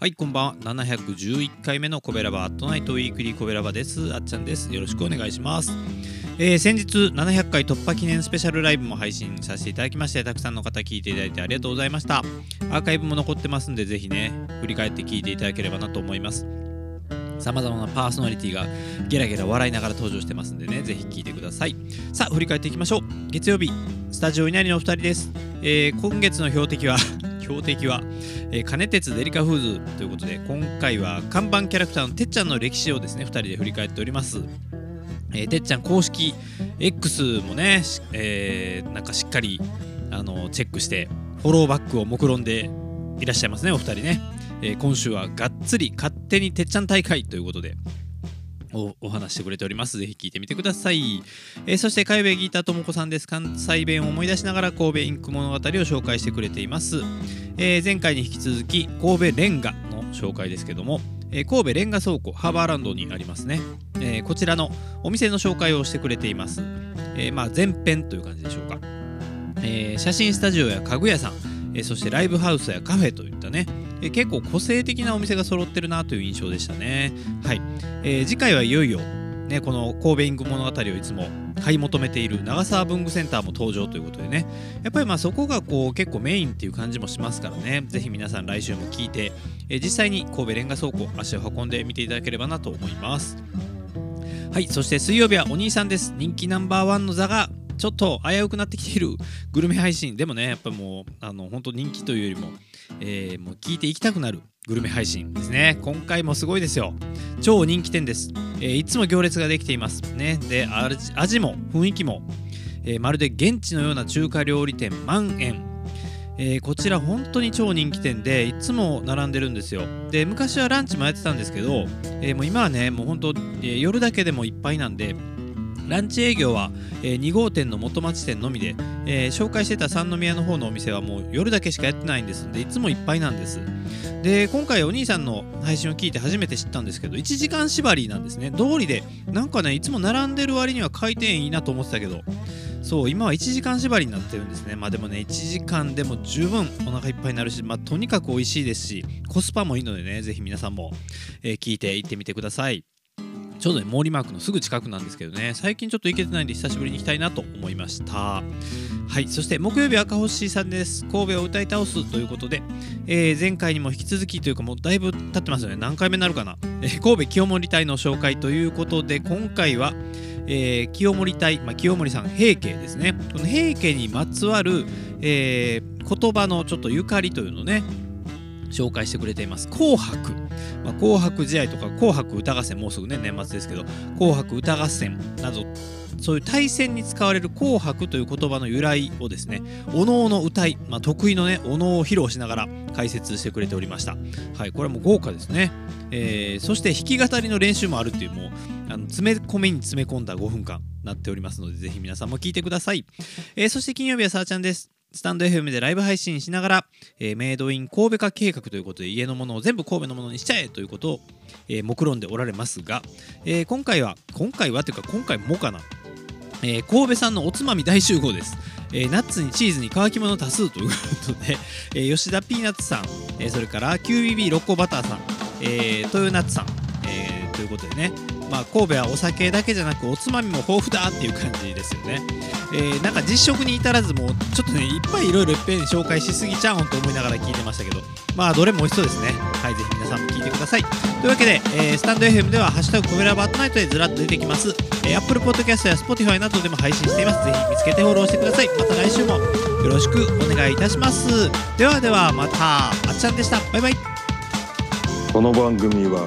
はいこんばんは。711回目のコベラバアットナイトウィークリーコベラバです。あっちゃんです。よろしくお願いします。えー、先日700回突破記念スペシャルライブも配信させていただきましてたくさんの方聞いていただいてありがとうございました。アーカイブも残ってますんでぜひね振り返って聞いていただければなと思います。さまざまなパーソナリティがゲラゲラ笑いながら登場してますんでねぜひ聞いてください。さあ振り返っていきましょう。月曜日スタジオ稲荷のお二人です、えー、今月の標的は標的は、えー、金鉄デリカフーズということで今回は看板キャラクターのてっちゃんの歴史をですね2人で振り返っております。えー、てっちゃん公式 X もね、えー、なんかしっかりあのチェックしてフォローバックを目論んでいらっしゃいますねお二人ね、えー、今週はがっつり勝手にてっちゃん大会ということでおお話してくれております。ぜひ聞いてみてください。えー、そして、海部ギーターともこさんです。関西弁を思い出しながら神戸インク物語を紹介してくれています。えー、前回に引き続き、神戸レンガの紹介ですけども、えー、神戸レンガ倉庫ハーバーランドにありますね、えー、こちらのお店の紹介をしてくれています、えー、まあ前編という感じでしょうか、え写真スタジオや家具屋さん、えそしてライブハウスやカフェといったね、え結構個性的なお店が揃ってるなという印象でしたね。はい、えー次回はいよいよね、この神戸イング物語をいつも買い求めている長沢文具センターも登場ということでね。やっぱりまあそこがこう結構メインっていう感じもしますからね。ぜひ皆さん来週も聞いて、え実際に神戸レンガ倉庫足を運んでみていただければなと思います。はい。そして水曜日はお兄さんです。人気ナンバーワンの座がちょっと危うくなってきているグルメ配信でもねやっぱもうあの本当人気というよりも、えー、もう聞いていきたくなるグルメ配信ですね。今回もすごいですよ。超人気店です、えー、いつも行列ができています。ね。で味も雰囲気も、えー、まるで現地のような中華料理店万円。えー、こちら本当に超人気店でいつも並んでるんですよ。で昔はランチもやってたんですけど、えー、もう今はねもう本当、えー、夜だけでもいっぱいなんでランチ営業は、えー、2号店の元町店のみで、えー、紹介してた三宮の方のお店はもう夜だけしかやってないんです。んでいつもいっぱいなんです。で今回お兄さんの配信を聞いて初めて知ったんですけど1時間縛りなんですね。通りでなんかねいつも並んでる割には回転いいなと思ってたけどそう今は1時間縛りになってるんですね。まあでもね1時間でも十分お腹いっぱいになるしまあとにかく美味しいですしコスパもいいのでねぜひ皆さんも、えー、聞いて行ってみてください。ちょうどね、毛利マークのすぐ近くなんですけどね、最近ちょっと行けてないんで久しぶりに行きたいなと思いました。はい、そして木曜日赤星さんです。神戸を歌い倒すということで、えー、前回にも引き続きというかもうだいぶ経ってますよね。何回目になるかな。えー、神戸清盛隊の紹介ということで、今回は、えー、清盛隊、まあ、清盛さん平家ですね。この平家にまつわる、えー、言葉のちょっとゆかりというのをね、紹介してくれています。紅白。まあ、紅白試合とか紅白歌合戦、もうすぐね、年末ですけど、紅白歌合戦など、そういう対戦に使われる紅白という言葉の由来をですね、おのおの歌い、まあ、得意のね、おのを披露しながら解説してくれておりました。はい、これも豪華ですね。えー、そして弾き語りの練習もあるっていう、もう、あの詰め込みに詰め込んだ5分間なっておりますので、ぜひ皆さんも聞いてください。えー、そして金曜日はさあちゃんです。スタンド FM でライブ配信しながら、えー、メイドイン神戸化計画ということで家のものを全部神戸のものにしちゃえということを、えー、目論んでおられますが、えー、今回は今回はというか今回もかな、え、神戸産のおつまみ大集合です、え、ナッツにチーズに乾き物多数ということで、え、吉田ピーナッツさん、え、それから QBB 六甲バターさん、えー、豊ナッツさん、え、ということでね。まあ、神戸はお酒だけじゃなくおつまみも豊富だっていう感じですよね、えー、なんか実食に至らずもうちょっとねいっぱいいろいろいっぺん紹介しすぎちゃうんと思いながら聞いてましたけど。まあどれも美味しそうですね。はいぜひ皆さんも聞いてください。というわけで、えー、スタンド FM では「ハッシュタグコメラバットナイト」でずらっと出てきます、えー、Apple Podcast や Spotify などでも配信しています。ぜひ見つけてフォローしてください。また来週もよろしくお願いいたします。ではではまたあっちゃんでした。バイバイ。この番組は